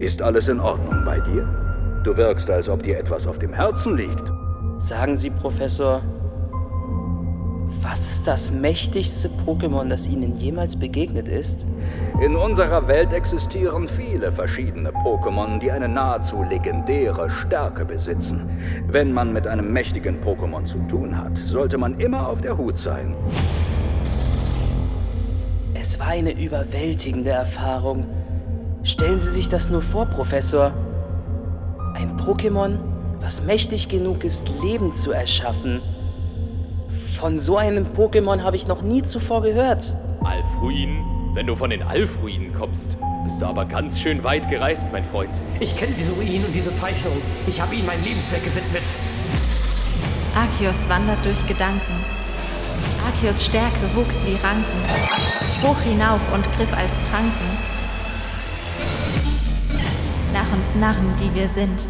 Ist alles in Ordnung bei dir? Du wirkst, als ob dir etwas auf dem Herzen liegt. Sagen Sie, Professor, was ist das mächtigste Pokémon, das Ihnen jemals begegnet ist? In unserer Welt existieren viele verschiedene Pokémon, die eine nahezu legendäre Stärke besitzen. Wenn man mit einem mächtigen Pokémon zu tun hat, sollte man immer auf der Hut sein. Es war eine überwältigende Erfahrung. Stellen Sie sich das nur vor, Professor. Ein Pokémon, was mächtig genug ist, Leben zu erschaffen. Von so einem Pokémon habe ich noch nie zuvor gehört. Alfruin? Wenn du von den Alfruinen kommst, bist du aber ganz schön weit gereist, mein Freund. Ich kenne diese Ruinen und diese Zeichnung. Ich habe ihnen mein Lebenswerk gewidmet. Arceus wandert durch Gedanken. Arceus Stärke wuchs wie Ranken, hoch hinauf und griff als Kranken. Uns Narren, die wir sind,